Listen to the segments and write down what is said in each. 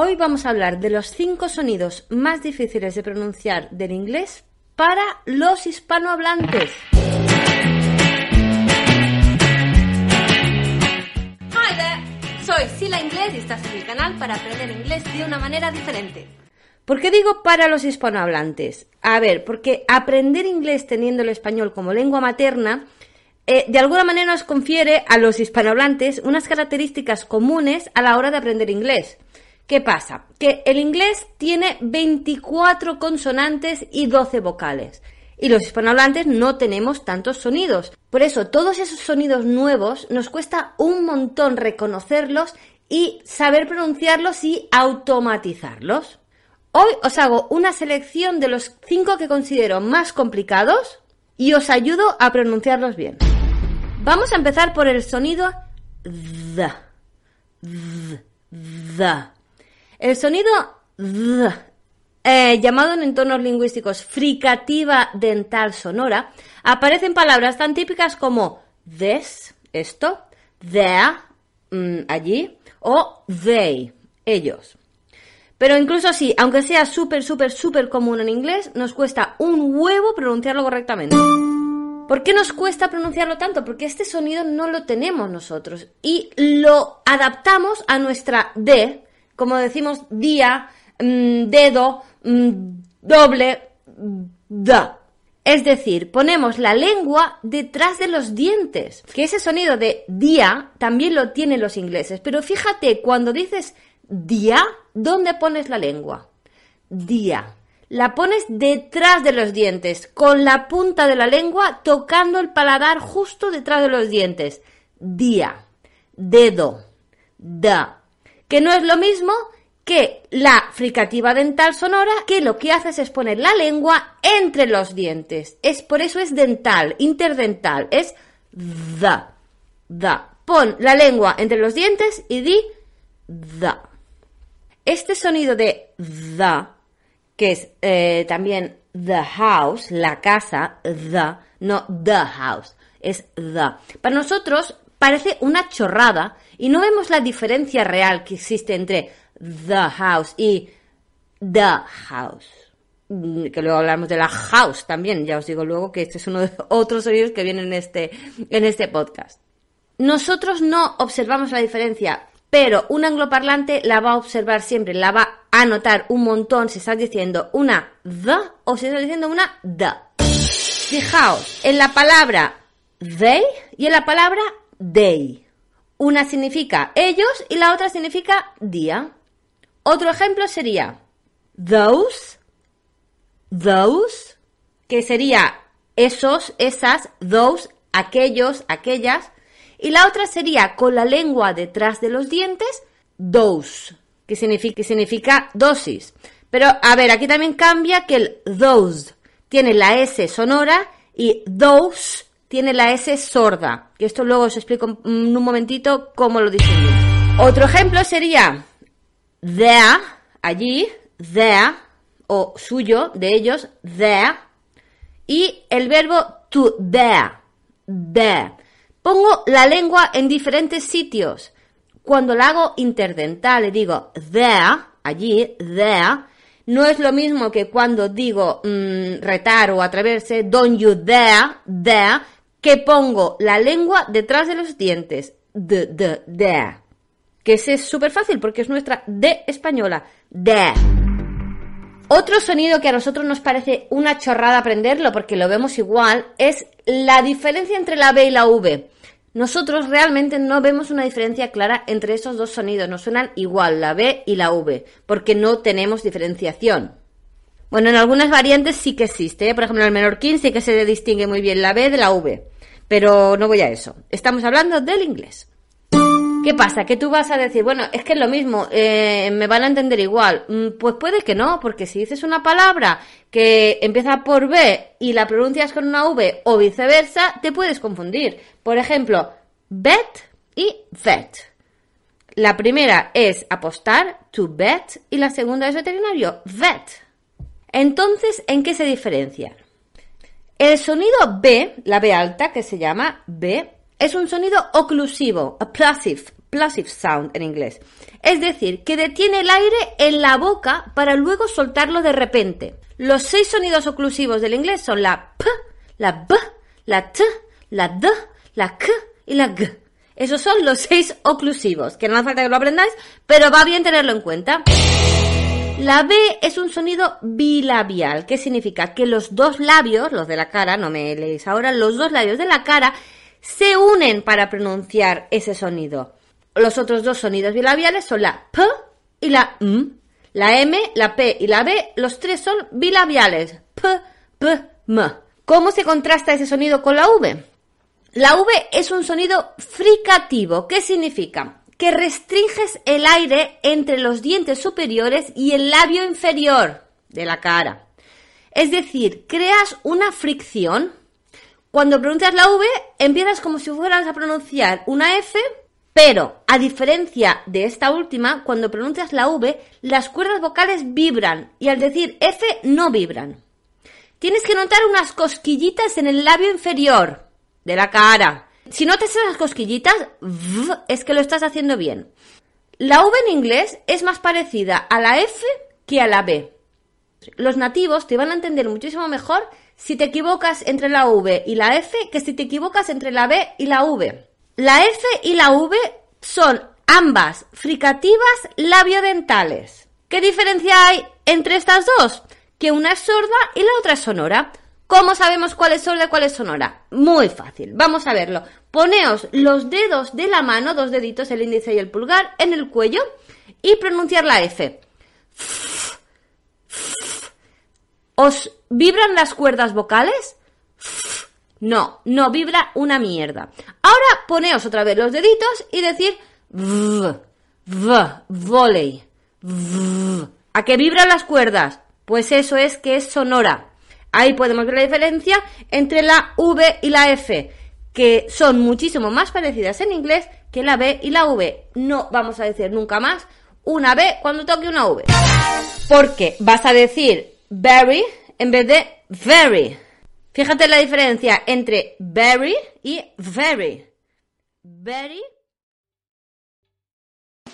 Hoy vamos a hablar de los cinco sonidos más difíciles de pronunciar del inglés para los hispanohablantes. Hi there, soy Sila Inglés y estás en mi canal para aprender inglés de una manera diferente. ¿Por qué digo para los hispanohablantes? A ver, porque aprender inglés teniendo el español como lengua materna eh, de alguna manera nos confiere a los hispanohablantes unas características comunes a la hora de aprender inglés. ¿Qué pasa? Que el inglés tiene 24 consonantes y 12 vocales. Y los hispanohablantes no tenemos tantos sonidos. Por eso, todos esos sonidos nuevos nos cuesta un montón reconocerlos y saber pronunciarlos y automatizarlos. Hoy os hago una selección de los 5 que considero más complicados y os ayudo a pronunciarlos bien. Vamos a empezar por el sonido the. the. El sonido th, eh, llamado en entornos lingüísticos fricativa dental sonora, aparece en palabras tan típicas como this, esto, there, mm, allí, o they, ellos. Pero incluso así, aunque sea súper, súper, súper común en inglés, nos cuesta un huevo pronunciarlo correctamente. ¿Por qué nos cuesta pronunciarlo tanto? Porque este sonido no lo tenemos nosotros y lo adaptamos a nuestra D, como decimos día, mm, dedo, mm, doble, da. Es decir, ponemos la lengua detrás de los dientes. Que ese sonido de día también lo tienen los ingleses. Pero fíjate, cuando dices día, ¿dónde pones la lengua? Día. La pones detrás de los dientes, con la punta de la lengua tocando el paladar justo detrás de los dientes. Día. Dedo. Da que no es lo mismo que la fricativa dental sonora, que lo que haces es poner la lengua entre los dientes. Es por eso es dental, interdental, es da, da. Pon la lengua entre los dientes y di da. Este sonido de da, que es eh, también the house, la casa, the, no the house, es the. Para nosotros parece una chorrada y no vemos la diferencia real que existe entre the house y the house. Mm, que luego hablamos de la house también, ya os digo luego que este es uno de otros sonidos que vienen en este, en este podcast. Nosotros no observamos la diferencia, pero un angloparlante la va a observar siempre, la va a notar un montón si estás diciendo una the o si estás diciendo una the. Fijaos, en la palabra they y en la palabra they. Una significa ellos y la otra significa día. Otro ejemplo sería those, those, que sería esos, esas, those, aquellos, aquellas. Y la otra sería con la lengua detrás de los dientes, those, que significa, dosis. Pero a ver, aquí también cambia que el those tiene la S sonora y those tiene la S sorda, que esto luego os explico en un momentito cómo lo distinguir. Otro ejemplo sería there, allí, there, o suyo, de ellos, there, y el verbo to there, there. Pongo la lengua en diferentes sitios. Cuando la hago interdental le digo there, allí, there, no es lo mismo que cuando digo mm, retar o atreverse, don't you dare, there, que pongo la lengua detrás de los dientes. De, de, de. Que ese es súper fácil porque es nuestra D española. De. Otro sonido que a nosotros nos parece una chorrada aprenderlo porque lo vemos igual es la diferencia entre la B y la V. Nosotros realmente no vemos una diferencia clara entre esos dos sonidos, nos suenan igual la B y la V, porque no tenemos diferenciación. Bueno, en algunas variantes sí que existe. ¿eh? Por ejemplo, en el menorquín sí que se distingue muy bien la B de la V. Pero no voy a eso. Estamos hablando del inglés. ¿Qué pasa? Que tú vas a decir, bueno, es que es lo mismo, eh, me van a entender igual. Mm, pues puede que no, porque si dices una palabra que empieza por B y la pronuncias con una V o viceversa, te puedes confundir. Por ejemplo, bet y vet. La primera es apostar, to bet, y la segunda es veterinario, vet. Entonces, ¿en qué se diferencian? El sonido B, la B alta, que se llama B, es un sonido oclusivo, a plosive sound en inglés. Es decir, que detiene el aire en la boca para luego soltarlo de repente. Los seis sonidos oclusivos del inglés son la P, la B, la T, la D, la K y la G. Esos son los seis oclusivos, que no hace falta que lo aprendáis, pero va bien tenerlo en cuenta. La B es un sonido bilabial, que significa que los dos labios, los de la cara, no me leéis ahora, los dos labios de la cara se unen para pronunciar ese sonido. Los otros dos sonidos bilabiales son la P y la M. La M, la P y la B, los tres son bilabiales. P, P, M. ¿Cómo se contrasta ese sonido con la V? La V es un sonido fricativo. ¿Qué significa? Que restringes el aire entre los dientes superiores y el labio inferior de la cara. Es decir, creas una fricción. Cuando pronuncias la V, empiezas como si fueras a pronunciar una F, pero a diferencia de esta última, cuando pronuncias la V, las cuerdas vocales vibran y al decir F no vibran. Tienes que notar unas cosquillitas en el labio inferior de la cara. Si no te las cosquillitas, es que lo estás haciendo bien. La V en inglés es más parecida a la F que a la B. Los nativos te van a entender muchísimo mejor si te equivocas entre la V y la F que si te equivocas entre la B y la V. La F y la V son ambas fricativas labiodentales. ¿Qué diferencia hay entre estas dos? Que una es sorda y la otra es sonora. ¿Cómo sabemos cuál es sorda y cuál es sonora? Muy fácil, vamos a verlo. Poneos los dedos de la mano, dos deditos, el índice y el pulgar, en el cuello y pronunciar la F. ¿Os vibran las cuerdas vocales? No, no vibra una mierda. Ahora poneos otra vez los deditos y decir v, v, voley. ¿A qué vibran las cuerdas? Pues eso es que es sonora. Ahí podemos ver la diferencia entre la V y la F, que son muchísimo más parecidas en inglés que la B y la V. No vamos a decir nunca más una B cuando toque una V. Porque vas a decir very en vez de very. Fíjate la diferencia entre very y very. Very.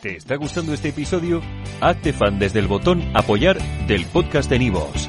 ¿Te está gustando este episodio? Hazte fan desde el botón apoyar del podcast de Nivos.